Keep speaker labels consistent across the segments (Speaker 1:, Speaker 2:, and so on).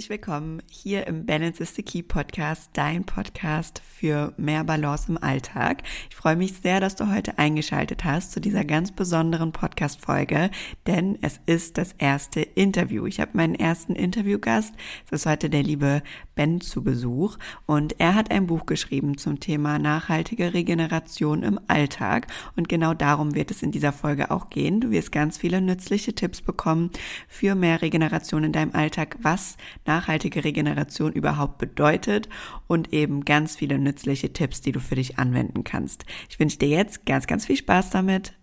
Speaker 1: Herzlich willkommen hier im Balance is the Key Podcast, dein Podcast für mehr Balance im Alltag. Ich freue mich sehr, dass du heute eingeschaltet hast zu dieser ganz besonderen Podcast-Folge, denn es ist das erste Interview. Ich habe meinen ersten Interviewgast. Es ist heute der liebe Ben zu Besuch und er hat ein Buch geschrieben zum Thema nachhaltige Regeneration im Alltag und genau darum wird es in dieser Folge auch gehen. Du wirst ganz viele nützliche Tipps bekommen für mehr Regeneration in deinem Alltag, was nachhaltige Regeneration überhaupt bedeutet und eben ganz viele nützliche Tipps, die du für dich anwenden kannst. Ich wünsche dir jetzt ganz, ganz viel Spaß damit.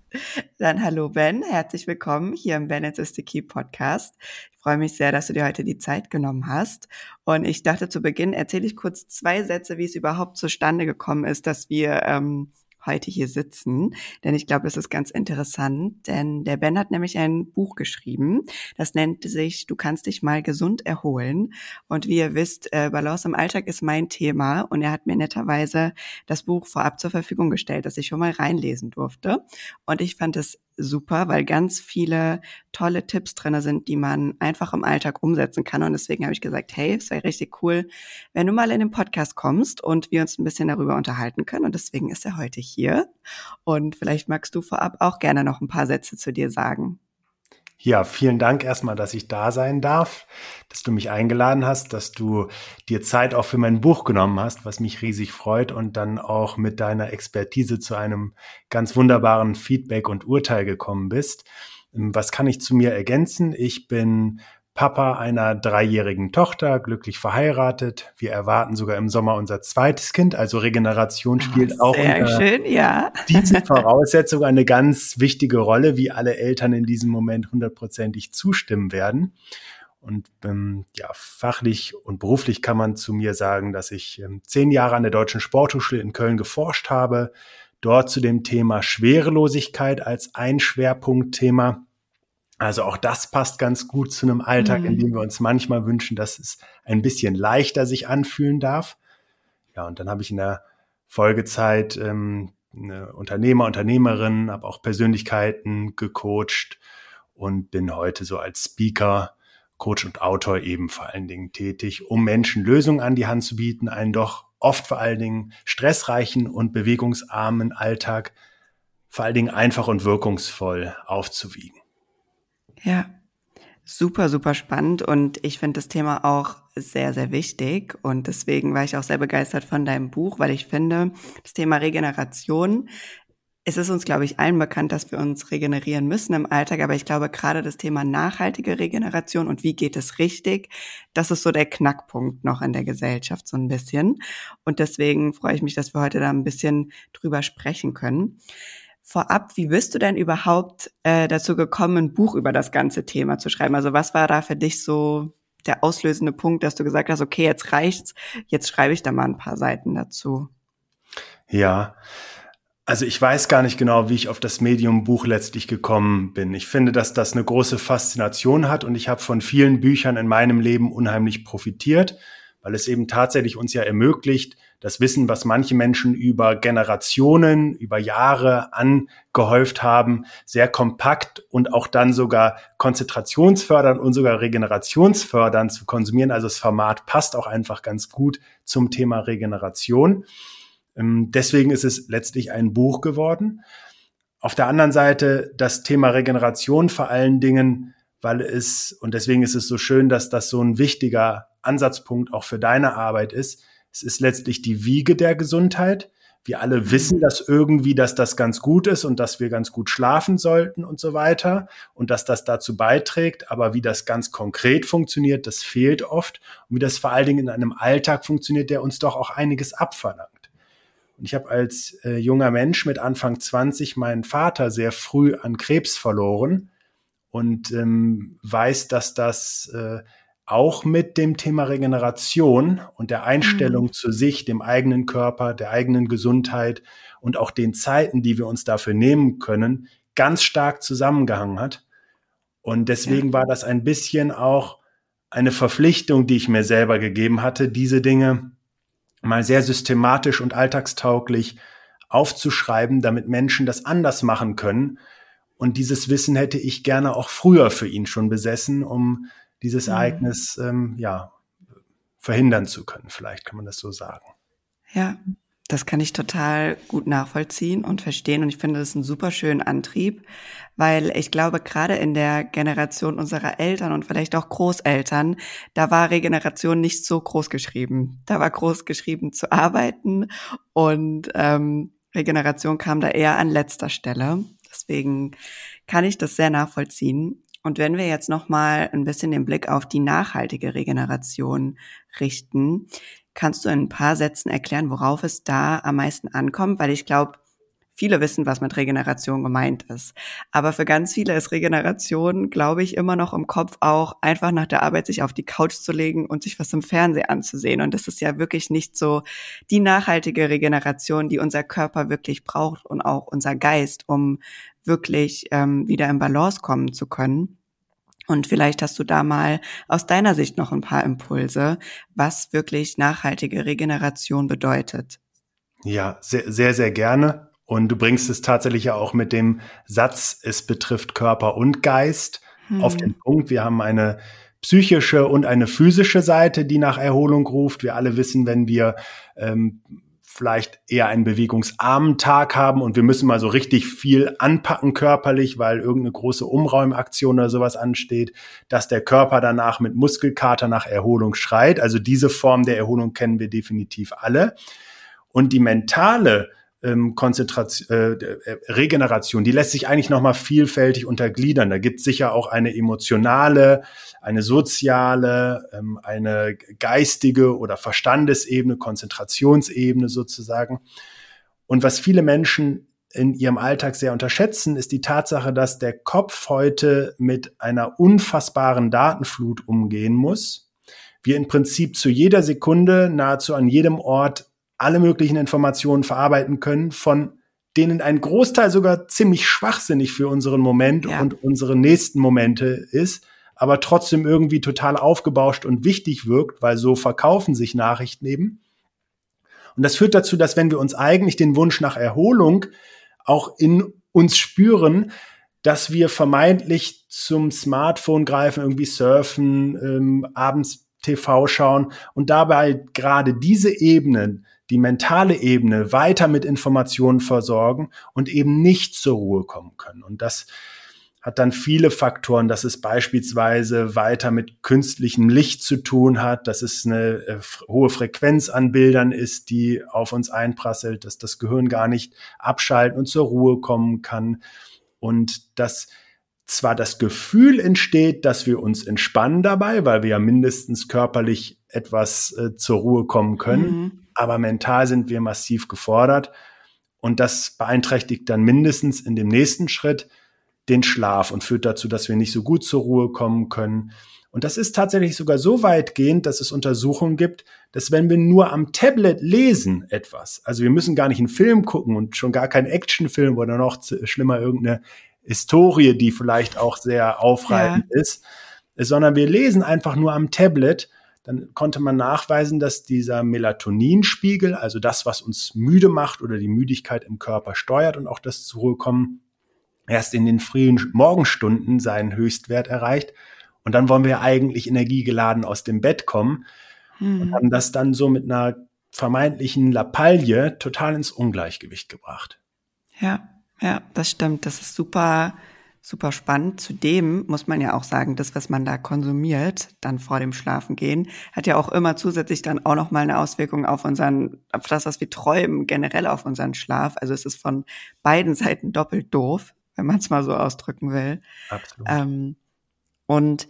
Speaker 1: Dann hallo Ben, herzlich willkommen hier im Ben It's the Key Podcast. Ich freue mich sehr, dass du dir heute die Zeit genommen hast. Und ich dachte zu Beginn erzähle ich kurz zwei Sätze, wie es überhaupt zustande gekommen ist, dass wir ähm, heute hier sitzen, denn ich glaube, das ist ganz interessant, denn der Ben hat nämlich ein Buch geschrieben, das nennt sich Du kannst dich mal gesund erholen. Und wie ihr wisst, äh, Balance im Alltag ist mein Thema. Und er hat mir netterweise das Buch vorab zur Verfügung gestellt, dass ich schon mal reinlesen durfte. Und ich fand es super, weil ganz viele tolle Tipps drinne sind, die man einfach im Alltag umsetzen kann. Und deswegen habe ich gesagt, hey, es wäre richtig cool, wenn du mal in den Podcast kommst und wir uns ein bisschen darüber unterhalten können. Und deswegen ist er heute hier. Und vielleicht magst du vorab auch gerne noch ein paar Sätze zu dir sagen.
Speaker 2: Ja, vielen Dank erstmal, dass ich da sein darf, dass du mich eingeladen hast, dass du dir Zeit auch für mein Buch genommen hast, was mich riesig freut und dann auch mit deiner Expertise zu einem ganz wunderbaren Feedback und Urteil gekommen bist. Was kann ich zu mir ergänzen? Ich bin Papa einer dreijährigen Tochter, glücklich verheiratet. Wir erwarten sogar im Sommer unser zweites Kind, also Regeneration ah, spielt oh, auch
Speaker 1: unter schön, ja.
Speaker 2: diese Voraussetzung eine ganz wichtige Rolle, wie alle Eltern in diesem Moment hundertprozentig zustimmen werden. Und ähm, ja, fachlich und beruflich kann man zu mir sagen, dass ich ähm, zehn Jahre an der Deutschen Sporthochschule in Köln geforscht habe, dort zu dem Thema Schwerelosigkeit als ein Schwerpunktthema also auch das passt ganz gut zu einem Alltag, mhm. in dem wir uns manchmal wünschen, dass es ein bisschen leichter sich anfühlen darf. Ja, und dann habe ich in der Folgezeit ähm, Unternehmer, Unternehmerin, habe auch Persönlichkeiten gecoacht und bin heute so als Speaker, Coach und Autor eben vor allen Dingen tätig, um Menschen Lösungen an die Hand zu bieten, einen doch oft vor allen Dingen stressreichen und bewegungsarmen Alltag vor allen Dingen einfach und wirkungsvoll aufzuwiegen.
Speaker 1: Ja, super, super spannend und ich finde das Thema auch sehr, sehr wichtig und deswegen war ich auch sehr begeistert von deinem Buch, weil ich finde, das Thema Regeneration es ist uns, glaube ich, allen bekannt, dass wir uns regenerieren müssen im Alltag, aber ich glaube, gerade das Thema nachhaltige Regeneration und wie geht es richtig, das ist so der Knackpunkt noch in der Gesellschaft so ein bisschen. Und deswegen freue ich mich, dass wir heute da ein bisschen drüber sprechen können vorab, wie bist du denn überhaupt äh, dazu gekommen, ein Buch über das ganze Thema zu schreiben? Also was war da für dich so der auslösende Punkt, dass du gesagt hast, okay, jetzt reicht's, jetzt schreibe ich da mal ein paar Seiten dazu?
Speaker 2: Ja, also ich weiß gar nicht genau, wie ich auf das Medium Buch letztlich gekommen bin. Ich finde, dass das eine große Faszination hat und ich habe von vielen Büchern in meinem Leben unheimlich profitiert, weil es eben tatsächlich uns ja ermöglicht, das Wissen, was manche Menschen über Generationen, über Jahre angehäuft haben, sehr kompakt und auch dann sogar konzentrationsfördernd und sogar regenerationsfördernd zu konsumieren. Also das Format passt auch einfach ganz gut zum Thema Regeneration. Ähm, deswegen ist es letztlich ein Buch geworden. Auf der anderen Seite das Thema Regeneration vor allen Dingen, weil es, und deswegen ist es so schön, dass das so ein wichtiger Ansatzpunkt auch für deine Arbeit ist, es ist letztlich die Wiege der Gesundheit. Wir alle wissen dass irgendwie, dass das ganz gut ist und dass wir ganz gut schlafen sollten und so weiter und dass das dazu beiträgt. Aber wie das ganz konkret funktioniert, das fehlt oft. Und wie das vor allen Dingen in einem Alltag funktioniert, der uns doch auch einiges abverlangt. Ich habe als äh, junger Mensch mit Anfang 20 meinen Vater sehr früh an Krebs verloren und ähm, weiß, dass das äh, auch mit dem Thema Regeneration und der Einstellung mhm. zu sich, dem eigenen Körper, der eigenen Gesundheit und auch den Zeiten, die wir uns dafür nehmen können, ganz stark zusammengehangen hat. Und deswegen ja. war das ein bisschen auch eine Verpflichtung, die ich mir selber gegeben hatte, diese Dinge mal sehr systematisch und alltagstauglich aufzuschreiben, damit Menschen das anders machen können. Und dieses Wissen hätte ich gerne auch früher für ihn schon besessen, um dieses mhm. Ereignis ähm, ja verhindern zu können. Vielleicht kann man das so sagen.
Speaker 1: Ja, das kann ich total gut nachvollziehen und verstehen. Und ich finde, das ist ein super schönen Antrieb, weil ich glaube, gerade in der Generation unserer Eltern und vielleicht auch Großeltern, da war Regeneration nicht so groß geschrieben. Da war groß geschrieben zu arbeiten und ähm, Regeneration kam da eher an letzter Stelle. Deswegen kann ich das sehr nachvollziehen. Und wenn wir jetzt noch mal ein bisschen den Blick auf die nachhaltige Regeneration richten, Kannst du in ein paar Sätzen erklären, worauf es da am meisten ankommt? Weil ich glaube, viele wissen, was mit Regeneration gemeint ist. Aber für ganz viele ist Regeneration, glaube ich, immer noch im Kopf auch einfach nach der Arbeit sich auf die Couch zu legen und sich was im Fernsehen anzusehen. Und das ist ja wirklich nicht so die nachhaltige Regeneration, die unser Körper wirklich braucht und auch unser Geist, um wirklich ähm, wieder in Balance kommen zu können. Und vielleicht hast du da mal aus deiner Sicht noch ein paar Impulse, was wirklich nachhaltige Regeneration bedeutet.
Speaker 2: Ja, sehr, sehr, sehr gerne. Und du bringst es tatsächlich ja auch mit dem Satz, es betrifft Körper und Geist hm. auf den Punkt. Wir haben eine psychische und eine physische Seite, die nach Erholung ruft. Wir alle wissen, wenn wir ähm, vielleicht eher einen bewegungsarmen Tag haben und wir müssen mal so richtig viel anpacken körperlich, weil irgendeine große Umräumaktion oder sowas ansteht, dass der Körper danach mit Muskelkater nach Erholung schreit. Also diese Form der Erholung kennen wir definitiv alle. Und die mentale ähm, Konzentration, äh, äh, Regeneration, die lässt sich eigentlich nochmal vielfältig untergliedern. Da gibt es sicher auch eine emotionale, eine soziale, ähm, eine geistige oder Verstandesebene, Konzentrationsebene sozusagen. Und was viele Menschen in ihrem Alltag sehr unterschätzen, ist die Tatsache, dass der Kopf heute mit einer unfassbaren Datenflut umgehen muss. Wir im Prinzip zu jeder Sekunde nahezu an jedem Ort alle möglichen Informationen verarbeiten können, von denen ein Großteil sogar ziemlich schwachsinnig für unseren Moment ja. und unsere nächsten Momente ist, aber trotzdem irgendwie total aufgebauscht und wichtig wirkt, weil so verkaufen sich Nachrichten eben. Und das führt dazu, dass wenn wir uns eigentlich den Wunsch nach Erholung auch in uns spüren, dass wir vermeintlich zum Smartphone greifen, irgendwie surfen, ähm, abends TV schauen und dabei gerade diese Ebenen die mentale Ebene weiter mit Informationen versorgen und eben nicht zur Ruhe kommen können. Und das hat dann viele Faktoren, dass es beispielsweise weiter mit künstlichem Licht zu tun hat, dass es eine äh, hohe Frequenz an Bildern ist, die auf uns einprasselt, dass das Gehirn gar nicht abschalten und zur Ruhe kommen kann und dass zwar das Gefühl entsteht, dass wir uns entspannen dabei, weil wir ja mindestens körperlich etwas äh, zur Ruhe kommen können, mhm aber mental sind wir massiv gefordert. Und das beeinträchtigt dann mindestens in dem nächsten Schritt den Schlaf und führt dazu, dass wir nicht so gut zur Ruhe kommen können. Und das ist tatsächlich sogar so weitgehend, dass es Untersuchungen gibt, dass wenn wir nur am Tablet lesen etwas, also wir müssen gar nicht einen Film gucken und schon gar keinen Actionfilm oder noch schlimmer irgendeine Historie, die vielleicht auch sehr aufreibend ja. ist, sondern wir lesen einfach nur am Tablet, dann konnte man nachweisen, dass dieser Melatoninspiegel, also das, was uns müde macht oder die Müdigkeit im Körper steuert und auch das Zurückkommen, erst in den frühen Morgenstunden seinen Höchstwert erreicht. Und dann wollen wir eigentlich energiegeladen aus dem Bett kommen mhm. und haben das dann so mit einer vermeintlichen Lappalie total ins Ungleichgewicht gebracht.
Speaker 1: Ja, ja, das stimmt. Das ist super super spannend. Zudem muss man ja auch sagen, das, was man da konsumiert, dann vor dem Schlafengehen, hat ja auch immer zusätzlich dann auch noch mal eine Auswirkung auf unseren, auf das, was wir träumen, generell auf unseren Schlaf. Also es ist von beiden Seiten doppelt doof, wenn man es mal so ausdrücken will. Absolut. Ähm, und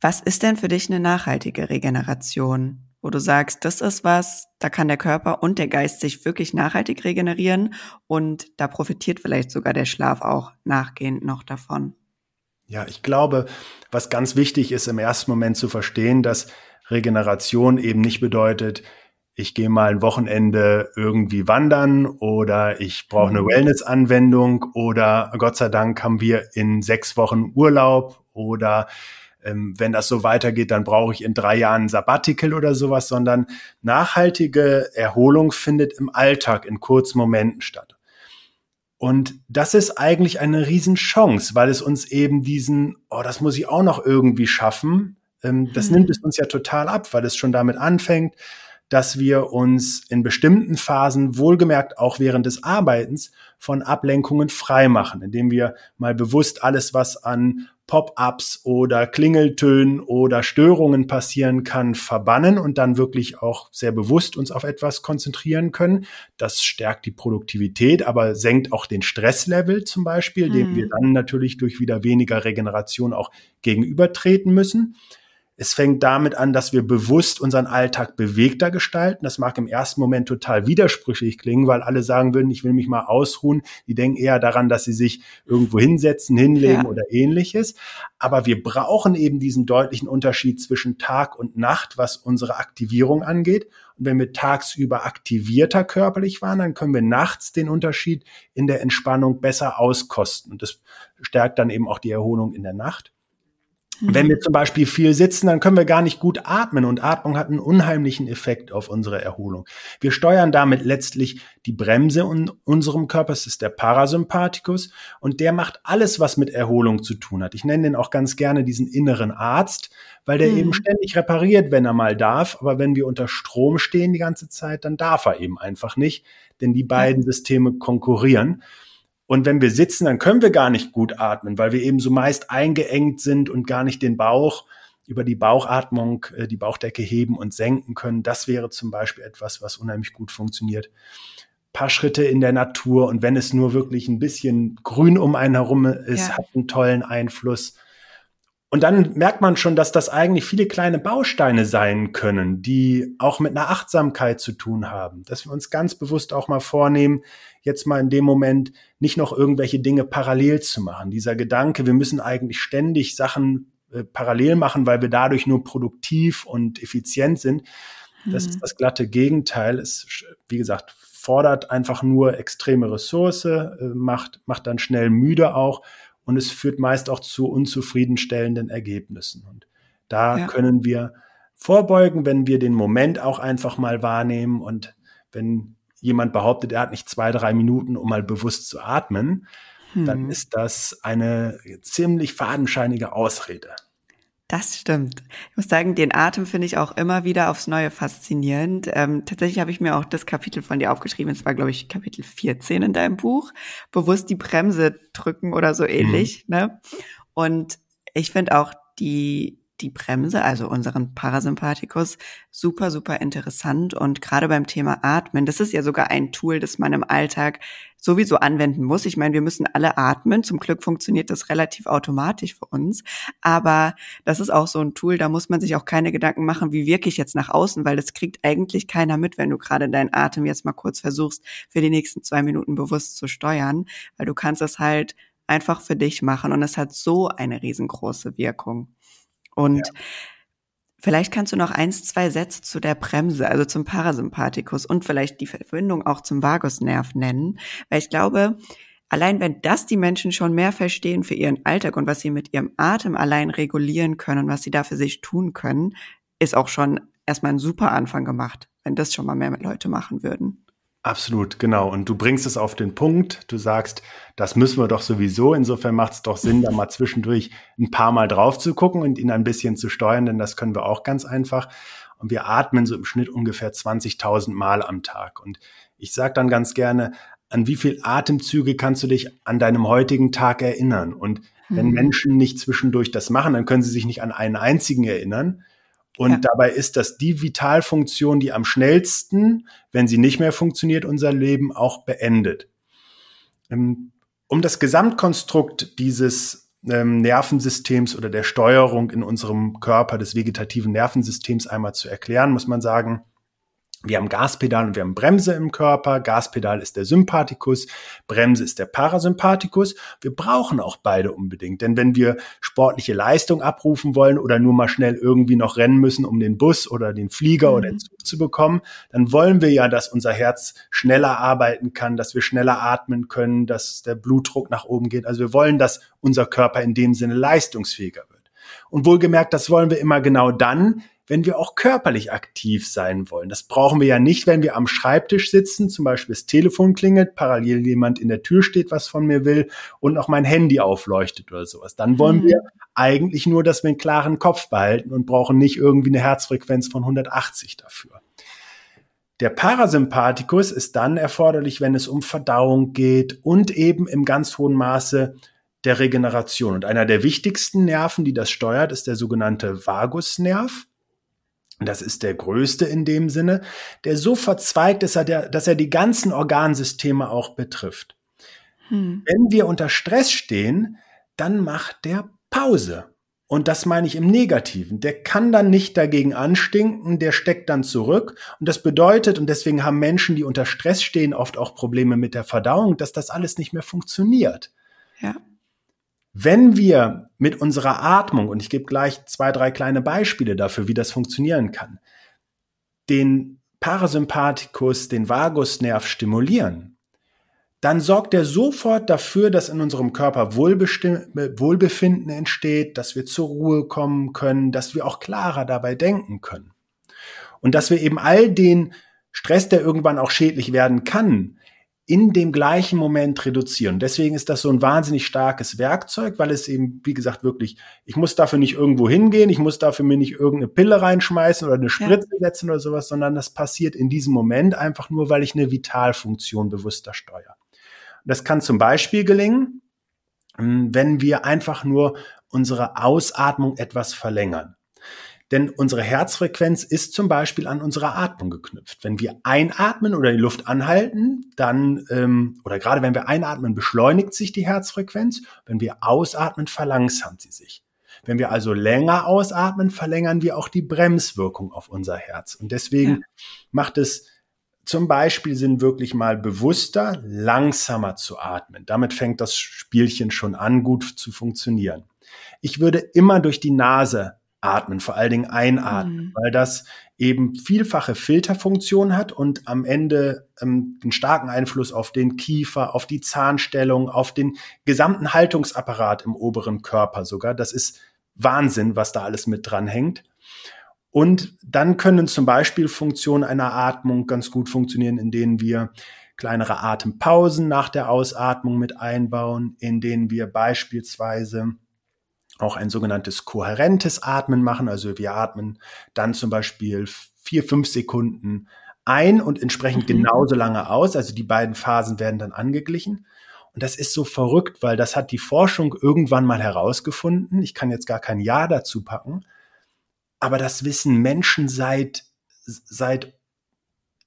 Speaker 1: was ist denn für dich eine nachhaltige Regeneration? Wo du sagst, das ist was, da kann der Körper und der Geist sich wirklich nachhaltig regenerieren und da profitiert vielleicht sogar der Schlaf auch nachgehend noch davon.
Speaker 2: Ja, ich glaube, was ganz wichtig ist im ersten Moment zu verstehen, dass Regeneration eben nicht bedeutet, ich gehe mal ein Wochenende irgendwie wandern oder ich brauche eine mhm. Wellness-Anwendung oder Gott sei Dank haben wir in sechs Wochen Urlaub oder ähm, wenn das so weitergeht, dann brauche ich in drei Jahren ein Sabbatical oder sowas, sondern nachhaltige Erholung findet im Alltag in kurzen Momenten statt. Und das ist eigentlich eine Riesenchance, weil es uns eben diesen, oh, das muss ich auch noch irgendwie schaffen, Ähm, das mhm. nimmt es uns ja total ab, weil es schon damit anfängt, dass wir uns in bestimmten Phasen, wohlgemerkt auch während des Arbeitens, von Ablenkungen frei machen, indem wir mal bewusst alles, was an Pop-ups oder Klingeltönen oder Störungen passieren kann, verbannen und dann wirklich auch sehr bewusst uns auf etwas konzentrieren können. Das stärkt die Produktivität, aber senkt auch den Stresslevel zum Beispiel, mhm. dem wir dann natürlich durch wieder weniger Regeneration auch gegenübertreten müssen. Es fängt damit an, dass wir bewusst unseren Alltag bewegter gestalten. Das mag im ersten Moment total widersprüchlich klingen, weil alle sagen würden, ich will mich mal ausruhen. Die denken eher daran, dass sie sich irgendwo hinsetzen, hinlegen ja. oder ähnliches. Aber wir brauchen eben diesen deutlichen Unterschied zwischen Tag und Nacht, was unsere Aktivierung angeht. Und wenn wir tagsüber aktivierter körperlich waren, dann können wir nachts den Unterschied in der Entspannung besser auskosten. Und das stärkt dann eben auch die Erholung in der Nacht. Wenn wir zum Beispiel viel sitzen, dann können wir gar nicht gut atmen und Atmung hat einen unheimlichen Effekt auf unsere Erholung. Wir steuern damit letztlich die Bremse in unserem Körper, es ist der Parasympathikus und der macht alles, was mit Erholung zu tun hat. Ich nenne den auch ganz gerne diesen inneren Arzt, weil der mhm. eben ständig repariert, wenn er mal darf, aber wenn wir unter Strom stehen die ganze Zeit, dann darf er eben einfach nicht, denn die beiden Systeme konkurrieren. Und wenn wir sitzen, dann können wir gar nicht gut atmen, weil wir eben so meist eingeengt sind und gar nicht den Bauch über die Bauchatmung, äh, die Bauchdecke heben und senken können. Das wäre zum Beispiel etwas, was unheimlich gut funktioniert. Ein paar Schritte in der Natur und wenn es nur wirklich ein bisschen grün um einen herum ist, ja. hat einen tollen Einfluss. Und dann merkt man schon, dass das eigentlich viele kleine Bausteine sein können, die auch mit einer Achtsamkeit zu tun haben. Dass wir uns ganz bewusst auch mal vornehmen, jetzt mal in dem Moment nicht noch irgendwelche Dinge parallel zu machen. Dieser Gedanke, wir müssen eigentlich ständig Sachen äh, parallel machen, weil wir dadurch nur produktiv und effizient sind. Das mhm. ist das glatte Gegenteil. Es, wie gesagt, fordert einfach nur extreme Ressource, äh, macht, macht dann schnell müde auch und es führt meist auch zu unzufriedenstellenden Ergebnissen. Und da ja. können wir vorbeugen, wenn wir den Moment auch einfach mal wahrnehmen und wenn jemand behauptet, er hat nicht zwei, drei Minuten, um mal bewusst zu atmen, hm. dann ist das eine ziemlich fadenscheinige Ausrede.
Speaker 1: Das stimmt. Ich muss sagen, den Atem finde ich auch immer wieder aufs Neue faszinierend. Ähm, tatsächlich habe ich mir auch das Kapitel von dir aufgeschrieben. Es war, glaube ich, Kapitel 14 in deinem Buch. Bewusst die Bremse drücken oder so ähnlich. Mhm. Ne? Und ich finde auch die, die Bremse, also unseren Parasympathikus, super, super interessant. Und gerade beim Thema Atmen, das ist ja sogar ein Tool, das man im Alltag sowieso anwenden muss. Ich meine, wir müssen alle atmen. Zum Glück funktioniert das relativ automatisch für uns. Aber das ist auch so ein Tool, da muss man sich auch keine Gedanken machen, wie wirke ich jetzt nach außen, weil das kriegt eigentlich keiner mit, wenn du gerade deinen Atem jetzt mal kurz versuchst, für die nächsten zwei Minuten bewusst zu steuern, weil du kannst das halt einfach für dich machen und es hat so eine riesengroße Wirkung. Und ja. vielleicht kannst du noch eins, zwei Sätze zu der Bremse, also zum Parasympathikus und vielleicht die Verbindung auch zum Vagusnerv nennen, weil ich glaube, allein wenn das die Menschen schon mehr verstehen für ihren Alltag und was sie mit ihrem Atem allein regulieren können, was sie da für sich tun können, ist auch schon erstmal ein super Anfang gemacht, wenn das schon mal mehr Leute machen würden.
Speaker 2: Absolut, genau. Und du bringst es auf den Punkt. Du sagst, das müssen wir doch sowieso. Insofern macht es doch Sinn, da mal zwischendurch ein paar Mal drauf zu gucken und ihn ein bisschen zu steuern, denn das können wir auch ganz einfach. Und wir atmen so im Schnitt ungefähr 20.000 Mal am Tag. Und ich sage dann ganz gerne, an wie viel Atemzüge kannst du dich an deinem heutigen Tag erinnern? Und wenn hm. Menschen nicht zwischendurch das machen, dann können sie sich nicht an einen einzigen erinnern. Und ja. dabei ist das die Vitalfunktion, die am schnellsten, wenn sie nicht mehr funktioniert, unser Leben auch beendet. Ähm, um das Gesamtkonstrukt dieses ähm, Nervensystems oder der Steuerung in unserem Körper des vegetativen Nervensystems einmal zu erklären, muss man sagen, wir haben Gaspedal und wir haben Bremse im Körper. Gaspedal ist der Sympathikus, Bremse ist der Parasympathikus. Wir brauchen auch beide unbedingt, denn wenn wir sportliche Leistung abrufen wollen oder nur mal schnell irgendwie noch rennen müssen, um den Bus oder den Flieger mhm. oder den Zug zu bekommen, dann wollen wir ja, dass unser Herz schneller arbeiten kann, dass wir schneller atmen können, dass der Blutdruck nach oben geht. Also wir wollen, dass unser Körper in dem Sinne leistungsfähiger wird. Und wohlgemerkt, das wollen wir immer genau dann, wenn wir auch körperlich aktiv sein wollen. Das brauchen wir ja nicht, wenn wir am Schreibtisch sitzen, zum Beispiel das Telefon klingelt, parallel jemand in der Tür steht, was von mir will und auch mein Handy aufleuchtet oder sowas. Dann wollen mhm. wir eigentlich nur, dass wir einen klaren Kopf behalten und brauchen nicht irgendwie eine Herzfrequenz von 180 dafür. Der Parasympathikus ist dann erforderlich, wenn es um Verdauung geht und eben im ganz hohen Maße der Regeneration. Und einer der wichtigsten Nerven, die das steuert, ist der sogenannte Vagusnerv. Das ist der größte in dem Sinne, der so verzweigt ist, dass er die ganzen Organsysteme auch betrifft. Hm. Wenn wir unter Stress stehen, dann macht der Pause. Und das meine ich im Negativen. Der kann dann nicht dagegen anstinken, der steckt dann zurück. Und das bedeutet, und deswegen haben Menschen, die unter Stress stehen, oft auch Probleme mit der Verdauung, dass das alles nicht mehr funktioniert. Ja. Wenn wir mit unserer Atmung, und ich gebe gleich zwei, drei kleine Beispiele dafür, wie das funktionieren kann, den Parasympathikus, den Vagusnerv stimulieren, dann sorgt er sofort dafür, dass in unserem Körper Wohlbefinden entsteht, dass wir zur Ruhe kommen können, dass wir auch klarer dabei denken können. Und dass wir eben all den Stress, der irgendwann auch schädlich werden kann, in dem gleichen Moment reduzieren. Deswegen ist das so ein wahnsinnig starkes Werkzeug, weil es eben, wie gesagt, wirklich, ich muss dafür nicht irgendwo hingehen, ich muss dafür mir nicht irgendeine Pille reinschmeißen oder eine Spritze ja. setzen oder sowas, sondern das passiert in diesem Moment einfach nur, weil ich eine Vitalfunktion bewusster steuere. Das kann zum Beispiel gelingen, wenn wir einfach nur unsere Ausatmung etwas verlängern. Denn unsere Herzfrequenz ist zum Beispiel an unsere Atmung geknüpft. Wenn wir einatmen oder die Luft anhalten, dann, ähm, oder gerade wenn wir einatmen, beschleunigt sich die Herzfrequenz. Wenn wir ausatmen, verlangsamt sie sich. Wenn wir also länger ausatmen, verlängern wir auch die Bremswirkung auf unser Herz. Und deswegen ja. macht es zum Beispiel Sinn, wirklich mal bewusster, langsamer zu atmen. Damit fängt das Spielchen schon an, gut zu funktionieren. Ich würde immer durch die Nase atmen, vor allen Dingen einatmen, mhm. weil das eben vielfache Filterfunktion hat und am Ende ähm, einen starken Einfluss auf den Kiefer, auf die Zahnstellung, auf den gesamten Haltungsapparat im oberen Körper sogar. Das ist Wahnsinn, was da alles mit dran hängt. Und dann können zum Beispiel Funktionen einer Atmung ganz gut funktionieren, in denen wir kleinere Atempausen nach der Ausatmung mit einbauen, in denen wir beispielsweise auch ein sogenanntes kohärentes Atmen machen. Also wir atmen dann zum Beispiel vier, fünf Sekunden ein und entsprechend mhm. genauso lange aus. Also die beiden Phasen werden dann angeglichen. Und das ist so verrückt, weil das hat die Forschung irgendwann mal herausgefunden. Ich kann jetzt gar kein Ja dazu packen. Aber das wissen Menschen seit, seit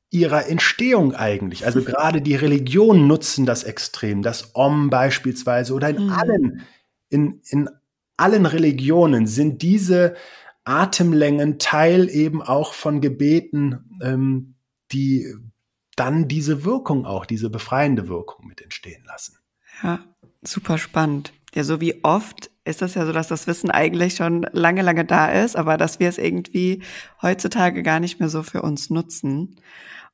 Speaker 2: ihrer Entstehung eigentlich. Also gerade die Religionen nutzen das extrem. Das Om beispielsweise oder in mhm. allen, in, in allen Religionen sind diese Atemlängen Teil eben auch von Gebeten, ähm, die dann diese Wirkung auch, diese befreiende Wirkung mit entstehen lassen.
Speaker 1: Ja, super spannend. Ja, so wie oft ist das ja so, dass das Wissen eigentlich schon lange, lange da ist, aber dass wir es irgendwie heutzutage gar nicht mehr so für uns nutzen.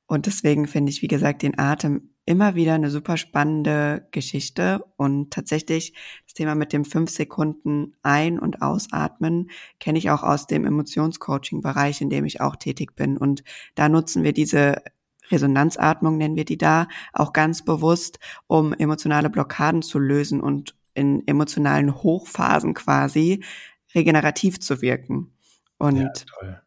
Speaker 1: Und deswegen finde ich, wie gesagt, den Atem immer wieder eine super spannende Geschichte und tatsächlich das Thema mit dem fünf Sekunden ein- und ausatmen kenne ich auch aus dem Emotionscoaching-Bereich, in dem ich auch tätig bin. Und da nutzen wir diese Resonanzatmung, nennen wir die da, auch ganz bewusst, um emotionale Blockaden zu lösen und in emotionalen Hochphasen quasi regenerativ zu wirken. Und ja, toll.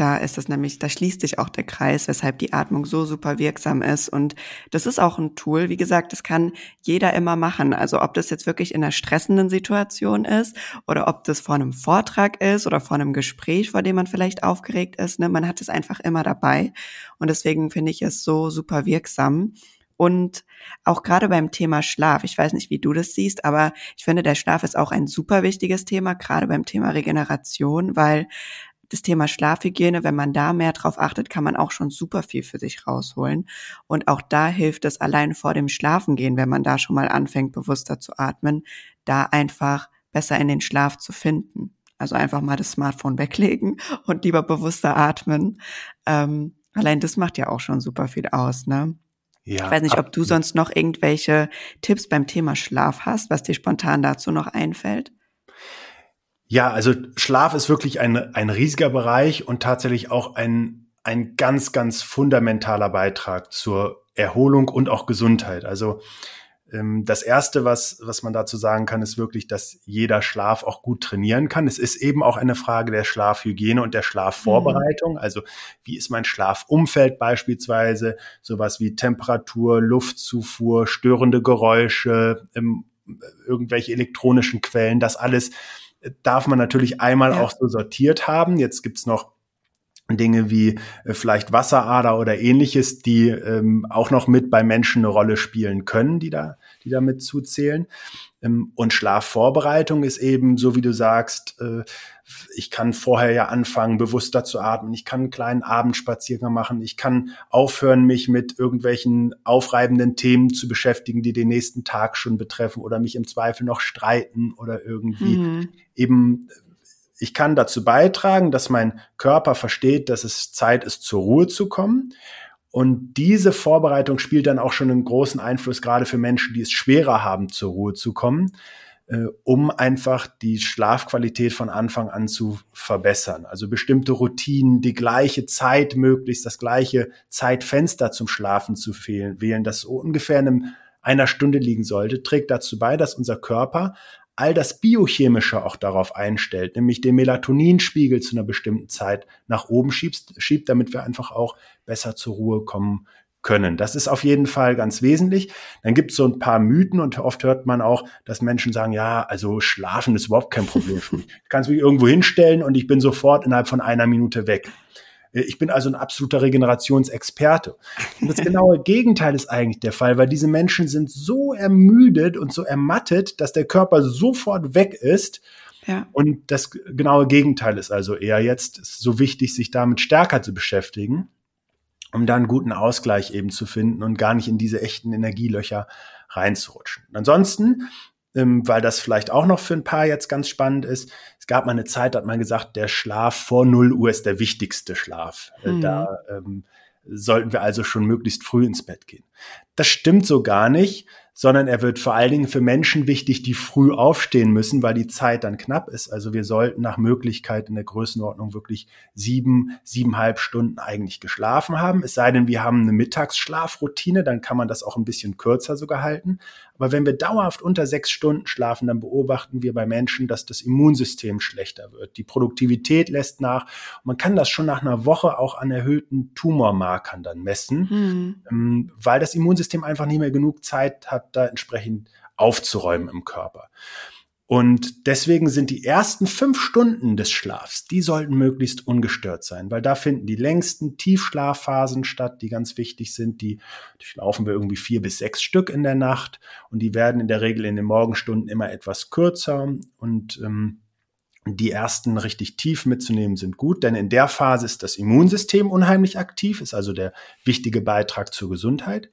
Speaker 1: Da ist es nämlich, da schließt sich auch der Kreis, weshalb die Atmung so super wirksam ist. Und das ist auch ein Tool, wie gesagt, das kann jeder immer machen. Also ob das jetzt wirklich in einer stressenden Situation ist oder ob das vor einem Vortrag ist oder vor einem Gespräch, vor dem man vielleicht aufgeregt ist. Ne? Man hat es einfach immer dabei. Und deswegen finde ich es so super wirksam. Und auch gerade beim Thema Schlaf, ich weiß nicht, wie du das siehst, aber ich finde, der Schlaf ist auch ein super wichtiges Thema, gerade beim Thema Regeneration, weil das Thema Schlafhygiene, wenn man da mehr drauf achtet, kann man auch schon super viel für sich rausholen. Und auch da hilft es allein vor dem Schlafengehen, wenn man da schon mal anfängt, bewusster zu atmen, da einfach besser in den Schlaf zu finden. Also einfach mal das Smartphone weglegen und lieber bewusster atmen. Ähm, allein das macht ja auch schon super viel aus, ne? Ja, ich weiß nicht, ob du sonst noch irgendwelche Tipps beim Thema Schlaf hast, was dir spontan dazu noch einfällt.
Speaker 2: Ja, also Schlaf ist wirklich ein, ein riesiger Bereich und tatsächlich auch ein, ein ganz, ganz fundamentaler Beitrag zur Erholung und auch Gesundheit. Also ähm, das erste, was, was man dazu sagen kann, ist wirklich, dass jeder Schlaf auch gut trainieren kann. Es ist eben auch eine Frage der Schlafhygiene und der Schlafvorbereitung. Mhm. Also wie ist mein Schlafumfeld beispielsweise? Sowas wie Temperatur, Luftzufuhr, störende Geräusche, ähm, irgendwelche elektronischen Quellen, das alles darf man natürlich einmal ja. auch so sortiert haben. Jetzt gibt's noch Dinge wie äh, vielleicht Wasserader oder ähnliches, die ähm, auch noch mit bei Menschen eine Rolle spielen können, die da, die damit zuzählen. Ähm, und Schlafvorbereitung ist eben, so wie du sagst, äh, ich kann vorher ja anfangen, bewusster zu atmen. Ich kann einen kleinen Abendspaziergang machen. Ich kann aufhören, mich mit irgendwelchen aufreibenden Themen zu beschäftigen, die den nächsten Tag schon betreffen oder mich im Zweifel noch streiten oder irgendwie mhm. eben ich kann dazu beitragen, dass mein Körper versteht, dass es Zeit ist, zur Ruhe zu kommen. Und diese Vorbereitung spielt dann auch schon einen großen Einfluss, gerade für Menschen, die es schwerer haben, zur Ruhe zu kommen, äh, um einfach die Schlafqualität von Anfang an zu verbessern. Also bestimmte Routinen, die gleiche Zeit möglichst, das gleiche Zeitfenster zum Schlafen zu wählen, das ungefähr in einer Stunde liegen sollte, trägt dazu bei, dass unser Körper all das Biochemische auch darauf einstellt, nämlich den Melatoninspiegel zu einer bestimmten Zeit nach oben schiebst, schiebt, damit wir einfach auch besser zur Ruhe kommen können. Das ist auf jeden Fall ganz wesentlich. Dann gibt es so ein paar Mythen und oft hört man auch, dass Menschen sagen, ja, also schlafen ist überhaupt kein Problem für mich. Ich kann es mich irgendwo hinstellen und ich bin sofort innerhalb von einer Minute weg. Äh, ich bin also ein absoluter Regenerationsexperte. Und das genaue Gegenteil ist eigentlich der Fall, weil diese Menschen sind so ermüdet und so ermattet, dass der Körper sofort weg ist. Ja. Und das genaue Gegenteil ist also eher jetzt so wichtig, sich damit stärker zu beschäftigen, um da einen guten Ausgleich eben zu finden und gar nicht in diese echten Energielöcher reinzurutschen. Ansonsten ähm, weil das vielleicht auch noch für ein paar jetzt ganz spannend ist. Es gab mal eine Zeit, da hat man gesagt, der Schlaf vor 0 Uhr ist der wichtigste Schlaf. Mhm. Da ähm, sollten wir also schon möglichst früh ins Bett gehen. Das stimmt so gar nicht, sondern er wird vor allen Dingen für Menschen wichtig, die früh aufstehen müssen, weil die Zeit dann knapp ist. Also wir sollten nach Möglichkeit in der Größenordnung wirklich sieben, siebeneinhalb Stunden eigentlich geschlafen haben. Es sei denn, wir haben eine Mittagsschlafroutine, dann kann man das auch ein bisschen kürzer sogar halten. Aber wenn wir dauerhaft unter sechs Stunden schlafen, dann beobachten wir bei Menschen, dass das Immunsystem schlechter wird. Die Produktivität lässt nach. Man kann das schon nach einer Woche auch an erhöhten Tumormarkern dann messen, mhm. weil das Immunsystem einfach nicht mehr genug Zeit hat, da entsprechend aufzuräumen im Körper. Und deswegen sind die ersten fünf Stunden des Schlafs, die sollten möglichst ungestört sein, weil da finden die längsten Tiefschlafphasen statt, die ganz wichtig sind. Die durchlaufen wir irgendwie vier bis sechs Stück in der Nacht und die werden in der Regel in den Morgenstunden immer etwas kürzer und ähm, die ersten richtig tief mitzunehmen sind gut, denn in der Phase ist das Immunsystem unheimlich aktiv, ist also der wichtige Beitrag zur Gesundheit.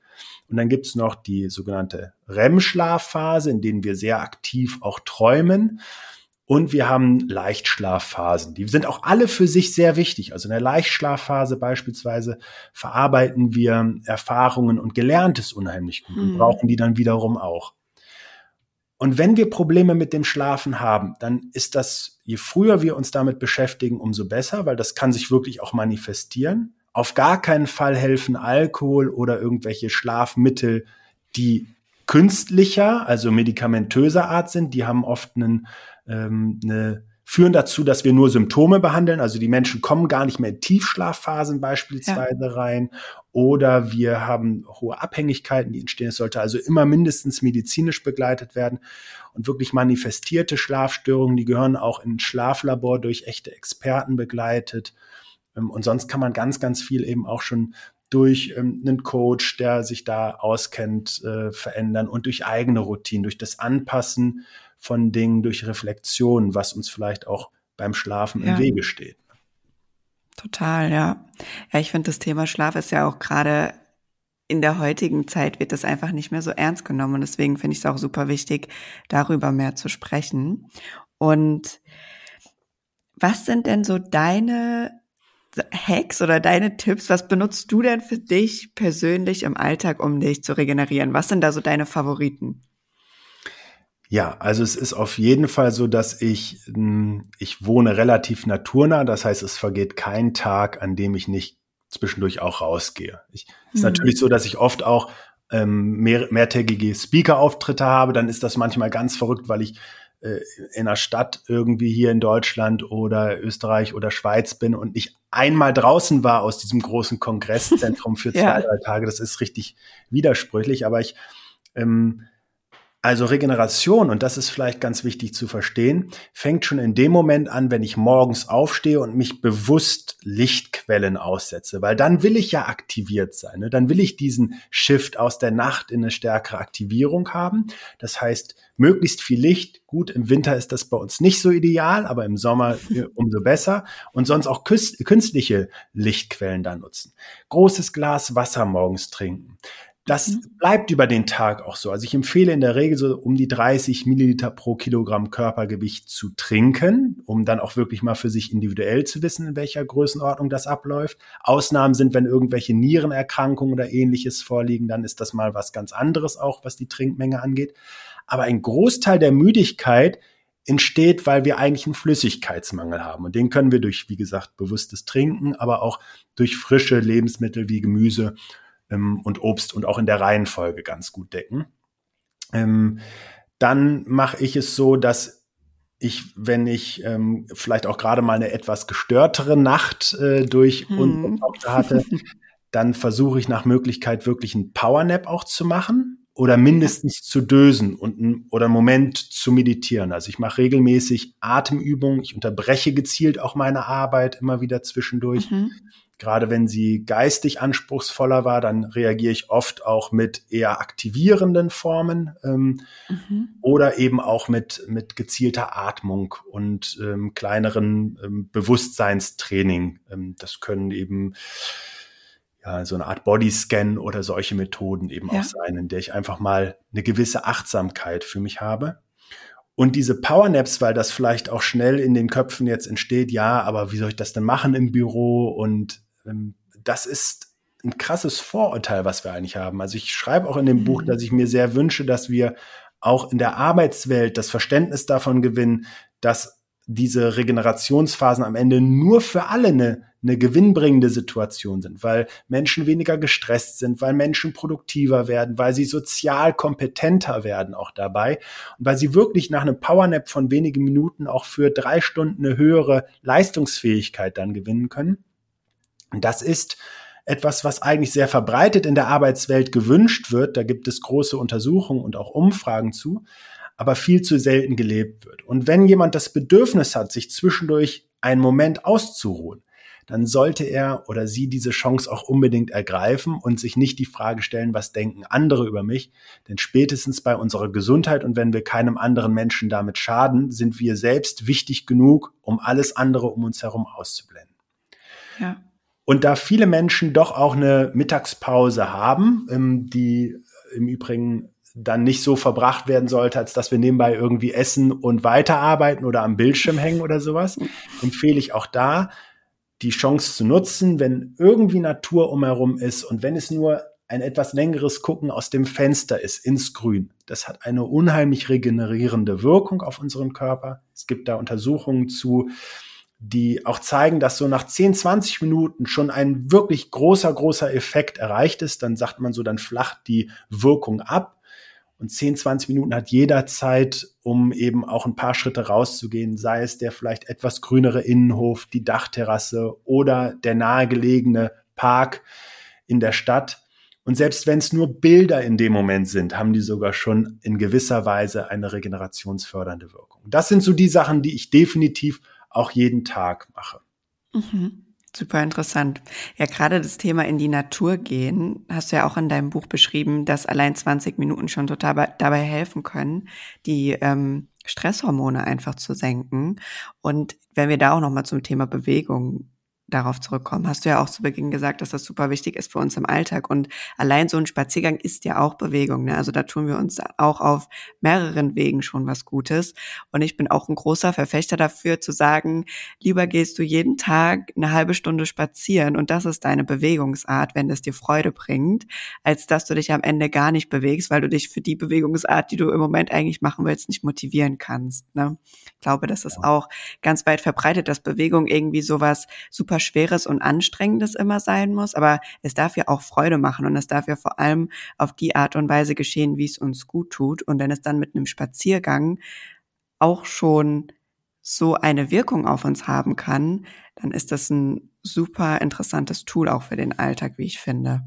Speaker 2: Und dann gibt's noch die sogenannte REM-Schlafphase, in denen wir sehr aktiv auch träumen. Und wir haben Leichtschlafphasen. Die sind auch alle für sich sehr wichtig. Also in der Leichtschlafphase beispielsweise verarbeiten wir Erfahrungen und Gelerntes unheimlich gut und mhm. brauchen die dann wiederum auch. Und wenn wir Probleme mit dem Schlafen haben, dann ist das, je früher wir uns damit beschäftigen, umso besser, weil das kann sich wirklich auch manifestieren. Auf gar keinen Fall helfen Alkohol oder irgendwelche Schlafmittel, die künstlicher, also medikamentöser Art sind. Die haben oft einen, ähm, eine führen dazu, dass wir nur Symptome behandeln. Also die Menschen kommen gar nicht mehr in Tiefschlafphasen beispielsweise ja. rein. Oder wir haben hohe Abhängigkeiten, die entstehen. Es sollte also immer mindestens medizinisch begleitet werden. Und wirklich manifestierte Schlafstörungen, die gehören auch in Schlaflabor durch echte Experten begleitet. Ähm, und sonst kann man ganz, ganz viel eben auch schon durch ähm, einen Coach, der sich da auskennt, äh, verändern und durch eigene Routinen, durch das Anpassen von Dingen, durch Reflexion, was uns vielleicht auch beim Schlafen ja. im Wege steht.
Speaker 1: Total, ja. Ja, ich finde, das Thema Schlaf ist ja auch gerade in der heutigen Zeit wird das einfach nicht mehr so ernst genommen. Und deswegen finde ich es auch super wichtig, darüber mehr zu sprechen. Und was sind denn so deine Hacks oder deine Tipps? Was benutzt du denn für dich persönlich im Alltag, um dich zu regenerieren? Was sind da so deine Favoriten?
Speaker 2: Ja, also es ist auf jeden Fall so, dass ich, hm, ich wohne relativ naturnah. Das heißt, es vergeht kein Tag, an dem ich nicht zwischendurch auch rausgehe. Ich, ist mhm. natürlich so, dass ich oft auch ähm, mehr, mehrtägige Speaker-Auftritte habe. Dann ist das manchmal ganz verrückt, weil ich äh, in einer Stadt irgendwie hier in Deutschland oder Österreich oder Schweiz bin und nicht einmal draußen war aus diesem großen Kongresszentrum für zwei, ja. drei Tage. Das ist richtig widersprüchlich. Aber ich ähm, also Regeneration, und das ist vielleicht ganz wichtig zu verstehen, fängt schon in dem Moment an, wenn ich morgens aufstehe und mich bewusst Lichtquellen aussetze, weil dann will ich ja aktiviert sein. Ne? Dann will ich diesen Shift aus der Nacht in eine stärkere Aktivierung haben. Das heißt, möglichst viel Licht. Gut, im Winter ist das bei uns nicht so ideal, aber im Sommer äh, umso besser. Und sonst auch künstliche Lichtquellen da nutzen. Großes Glas Wasser morgens trinken. Das mhm. bleibt über den Tag auch so. Also ich empfehle in der Regel so um die 30 Milliliter pro Kilogramm Körpergewicht zu trinken, um dann auch wirklich mal für sich individuell zu wissen, in welcher Größenordnung das abläuft. Ausnahmen sind, wenn irgendwelche Nierenerkrankungen oder ähnliches vorliegen, dann ist das mal was ganz anderes auch, was die Trinkmenge angeht. Aber ein Großteil der Müdigkeit entsteht, weil wir eigentlich einen Flüssigkeitsmangel haben. Und den können wir durch, wie gesagt, bewusstes Trinken, aber auch durch frische Lebensmittel wie Gemüse ähm, und Obst und auch in der Reihenfolge ganz gut decken. Ähm, dann mache ich es so, dass ich, wenn ich ähm, vielleicht auch gerade mal eine etwas gestörtere Nacht äh, durch hm. unsere Tochter hatte, dann versuche ich nach Möglichkeit wirklich einen Powernap auch zu machen oder mindestens zu dösen und oder einen Moment zu meditieren. Also ich mache regelmäßig Atemübungen, ich unterbreche gezielt auch meine Arbeit immer wieder zwischendurch. Mhm. Gerade wenn sie geistig anspruchsvoller war, dann reagiere ich oft auch mit eher aktivierenden Formen ähm, mhm. oder eben auch mit, mit gezielter Atmung und ähm, kleineren ähm, Bewusstseinstraining. Ähm, das können eben ja, so eine Art Bodyscan oder solche Methoden eben ja. auch sein, in der ich einfach mal eine gewisse Achtsamkeit für mich habe. Und diese Powernaps, weil das vielleicht auch schnell in den Köpfen jetzt entsteht, ja, aber wie soll ich das denn machen im Büro und das ist ein krasses Vorurteil, was wir eigentlich haben. Also ich schreibe auch in dem Buch, mhm. dass ich mir sehr wünsche, dass wir auch in der Arbeitswelt das Verständnis davon gewinnen, dass diese Regenerationsphasen am Ende nur für alle eine, eine gewinnbringende Situation sind, weil Menschen weniger gestresst sind, weil Menschen produktiver werden, weil sie sozial kompetenter werden auch dabei und weil sie wirklich nach einem Powernap von wenigen Minuten auch für drei Stunden eine höhere Leistungsfähigkeit dann gewinnen können. Das ist etwas, was eigentlich sehr verbreitet in der Arbeitswelt gewünscht wird. Da gibt es große Untersuchungen und auch Umfragen zu, aber viel zu selten gelebt wird. Und wenn jemand das Bedürfnis hat, sich zwischendurch einen Moment auszuruhen, dann sollte er oder sie diese Chance auch unbedingt ergreifen und sich nicht die Frage stellen, was denken andere über mich. Denn spätestens bei unserer Gesundheit und wenn wir keinem anderen Menschen damit schaden, sind wir selbst wichtig genug, um alles andere um uns herum auszublenden. Ja. Und da viele Menschen doch auch eine Mittagspause haben, ähm, die im Übrigen dann nicht so verbracht werden sollte, als dass wir nebenbei irgendwie essen und weiterarbeiten oder am Bildschirm hängen oder sowas, empfehle ich auch da, die Chance zu nutzen, wenn irgendwie Natur umherum ist und wenn es nur ein etwas längeres Gucken aus dem Fenster ist ins Grün. Das hat eine unheimlich regenerierende Wirkung auf unseren Körper. Es gibt da Untersuchungen zu, die auch zeigen, dass so nach 10, 20 Minuten schon ein wirklich großer, großer Effekt erreicht ist. Dann sagt man so, dann flacht die Wirkung ab. Und 10, 20 Minuten hat jeder Zeit, um eben auch ein paar Schritte rauszugehen, sei es der vielleicht etwas grünere Innenhof, die Dachterrasse oder der nahegelegene Park in der Stadt. Und selbst wenn es nur Bilder in dem Moment sind, haben die sogar schon in gewisser Weise eine regenerationsfördernde Wirkung. Das sind so die Sachen, die ich definitiv auch jeden Tag mache.
Speaker 1: Mhm. Super interessant. Ja, gerade das Thema in die Natur gehen, hast du ja auch in deinem Buch beschrieben, dass allein 20 Minuten schon total dabei helfen können, die ähm, Stresshormone einfach zu senken. Und wenn wir da auch nochmal zum Thema Bewegung darauf zurückkommen. Hast du ja auch zu Beginn gesagt, dass das super wichtig ist für uns im Alltag. Und allein so ein Spaziergang ist ja auch Bewegung. Ne? Also da tun wir uns auch auf mehreren Wegen schon was Gutes. Und ich bin auch ein großer Verfechter dafür zu sagen, lieber gehst du jeden Tag eine halbe Stunde spazieren und das ist deine Bewegungsart, wenn es dir Freude bringt, als dass du dich am Ende gar nicht bewegst, weil du dich für die Bewegungsart, die du im Moment eigentlich machen willst, nicht motivieren kannst. Ne? Ich glaube, das ist auch ganz weit verbreitet, dass Bewegung irgendwie sowas super super Schweres und Anstrengendes immer sein muss, aber es darf ja auch Freude machen und es darf ja vor allem auf die Art und Weise geschehen, wie es uns gut tut. Und wenn es dann mit einem Spaziergang auch schon so eine Wirkung auf uns haben kann, dann ist das ein super interessantes Tool auch für den Alltag, wie ich finde.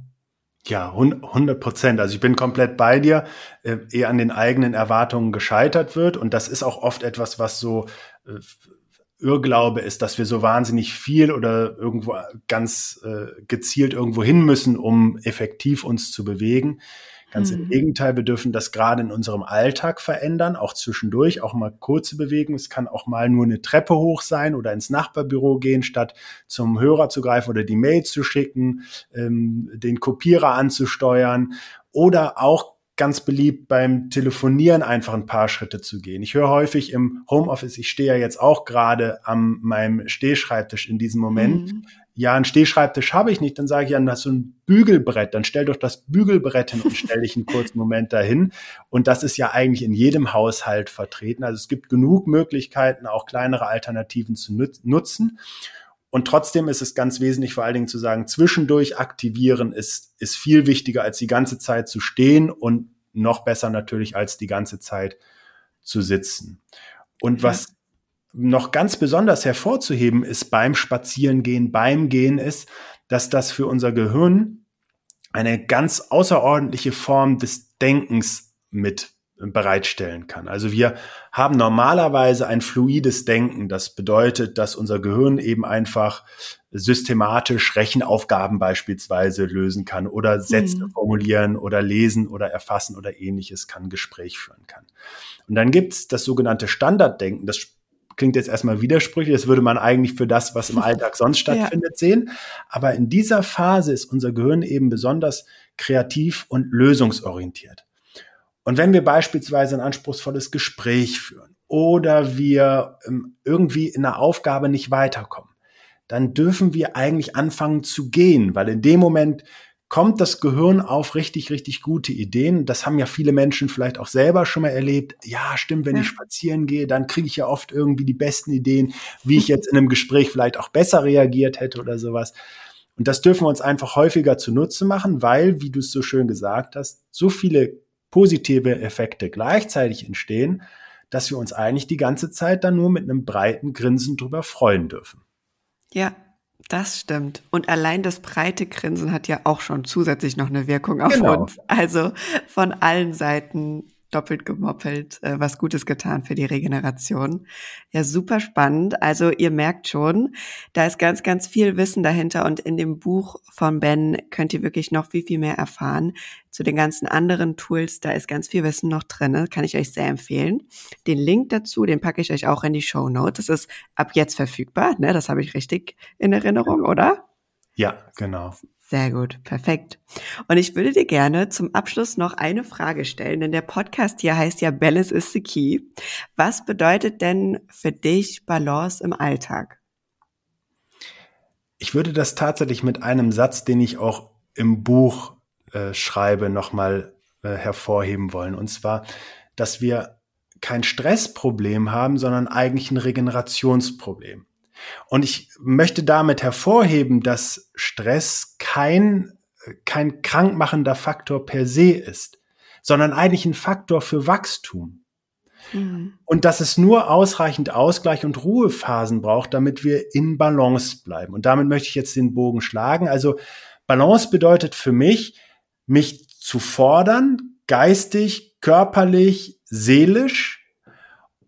Speaker 2: Ja, 100 Prozent. Also ich bin komplett bei dir, äh, eher an den eigenen Erwartungen gescheitert wird. Und das ist auch oft etwas, was so äh, Irrglaube ist, dass wir so wahnsinnig viel oder irgendwo ganz äh, gezielt irgendwo hin müssen, um effektiv uns zu bewegen. Ganz hm. im Gegenteil, wir dürfen das gerade in unserem Alltag verändern, auch zwischendurch, auch mal kurze Bewegungen. Es kann auch mal nur eine Treppe hoch sein oder ins Nachbarbüro gehen, statt zum Hörer zu greifen oder die Mail zu schicken, ähm, den Kopierer anzusteuern oder auch ganz beliebt beim Telefonieren einfach ein paar Schritte zu gehen. Ich höre häufig im Homeoffice, ich stehe ja jetzt auch gerade an meinem Stehschreibtisch in diesem Moment. Mhm. Ja, einen Stehschreibtisch habe ich nicht. Dann sage ich, ja, das ist so ein Bügelbrett. Dann stell doch das Bügelbrett hin und stell dich einen kurzen Moment dahin. Und das ist ja eigentlich in jedem Haushalt vertreten. Also es gibt genug Möglichkeiten, auch kleinere Alternativen zu nutzen. Und trotzdem ist es ganz wesentlich vor allen Dingen zu sagen, zwischendurch aktivieren ist, ist viel wichtiger als die ganze Zeit zu stehen und noch besser natürlich als die ganze Zeit zu sitzen. Und was noch ganz besonders hervorzuheben ist beim Spazierengehen, beim Gehen ist, dass das für unser Gehirn eine ganz außerordentliche Form des Denkens mit bereitstellen kann. Also wir haben normalerweise ein fluides Denken. Das bedeutet, dass unser Gehirn eben einfach systematisch Rechenaufgaben beispielsweise lösen kann oder Sätze mhm. formulieren oder lesen oder erfassen oder ähnliches kann, Gespräch führen kann. Und dann gibt's das sogenannte Standarddenken. Das klingt jetzt erstmal widersprüchlich. Das würde man eigentlich für das, was im Alltag sonst stattfindet, ja. sehen. Aber in dieser Phase ist unser Gehirn eben besonders kreativ und lösungsorientiert. Und wenn wir beispielsweise ein anspruchsvolles Gespräch führen oder wir ähm, irgendwie in einer Aufgabe nicht weiterkommen, dann dürfen wir eigentlich anfangen zu gehen, weil in dem Moment kommt das Gehirn auf richtig, richtig gute Ideen. Das haben ja viele Menschen vielleicht auch selber schon mal erlebt. Ja, stimmt, wenn ja. ich spazieren gehe, dann kriege ich ja oft irgendwie die besten Ideen, wie ich jetzt in einem Gespräch vielleicht auch besser reagiert hätte oder sowas. Und das dürfen wir uns einfach häufiger zunutze machen, weil, wie du es so schön gesagt hast, so viele positive Effekte gleichzeitig entstehen, dass wir uns eigentlich die ganze Zeit dann nur mit einem breiten Grinsen drüber freuen dürfen.
Speaker 1: Ja, das stimmt. Und allein das breite Grinsen hat ja auch schon zusätzlich noch eine Wirkung auf genau. uns. Also von allen Seiten doppelt gemoppelt, äh, was Gutes getan für die Regeneration. Ja, super spannend. Also ihr merkt schon, da ist ganz, ganz viel Wissen dahinter und in dem Buch von Ben könnt ihr wirklich noch viel, viel mehr erfahren. Zu den ganzen anderen Tools, da ist ganz viel Wissen noch drin, kann ich euch sehr empfehlen. Den Link dazu, den packe ich euch auch in die Show Notes. Das ist ab jetzt verfügbar, ne? Das habe ich richtig in Erinnerung, oder?
Speaker 2: Ja, genau.
Speaker 1: Sehr gut, perfekt. Und ich würde dir gerne zum Abschluss noch eine Frage stellen, denn der Podcast hier heißt ja Balance is the Key. Was bedeutet denn für dich Balance im Alltag?
Speaker 2: Ich würde das tatsächlich mit einem Satz, den ich auch im Buch äh, schreibe, nochmal äh, hervorheben wollen. Und zwar, dass wir kein Stressproblem haben, sondern eigentlich ein Regenerationsproblem. Und ich möchte damit hervorheben, dass Stress kein, kein krankmachender Faktor per se ist, sondern eigentlich ein Faktor für Wachstum. Mhm. Und dass es nur ausreichend Ausgleich und Ruhephasen braucht, damit wir in Balance bleiben. Und damit möchte ich jetzt den Bogen schlagen. Also Balance bedeutet für mich, mich zu fordern, geistig, körperlich, seelisch,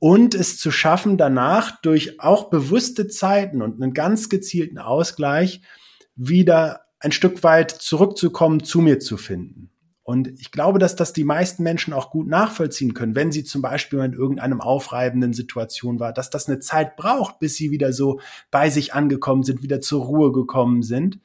Speaker 2: und es zu schaffen, danach durch auch bewusste Zeiten und einen ganz gezielten Ausgleich wieder ein Stück weit zurückzukommen, zu mir zu finden. Und ich glaube, dass das die meisten Menschen auch gut nachvollziehen können, wenn sie zum Beispiel in irgendeinem aufreibenden Situation war, dass das eine Zeit braucht, bis sie wieder so bei sich angekommen sind, wieder zur Ruhe gekommen sind.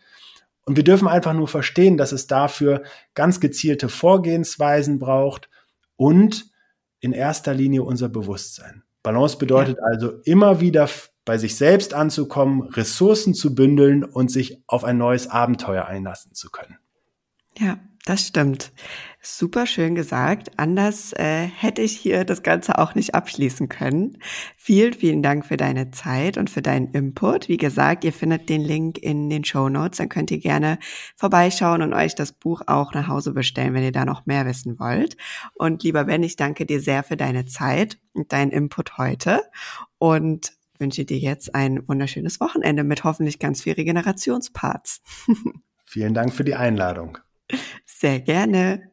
Speaker 2: Und wir dürfen einfach nur verstehen, dass es dafür ganz gezielte Vorgehensweisen braucht und in erster Linie unser Bewusstsein. Balance bedeutet ja. also immer wieder bei sich selbst anzukommen, Ressourcen zu bündeln und sich auf ein neues Abenteuer einlassen zu können.
Speaker 1: Ja, das stimmt. Super schön gesagt. Anders äh, hätte ich hier das Ganze auch nicht abschließen können. Vielen, vielen Dank für deine Zeit und für deinen Input. Wie gesagt, ihr findet den Link in den Show Notes. Dann könnt ihr gerne vorbeischauen und euch das Buch auch nach Hause bestellen, wenn ihr da noch mehr wissen wollt. Und lieber Ben, ich danke dir sehr für deine Zeit und deinen Input heute und wünsche dir jetzt ein wunderschönes Wochenende mit hoffentlich ganz viel Regenerationsparts.
Speaker 2: Vielen Dank für die Einladung.
Speaker 1: Sehr gerne.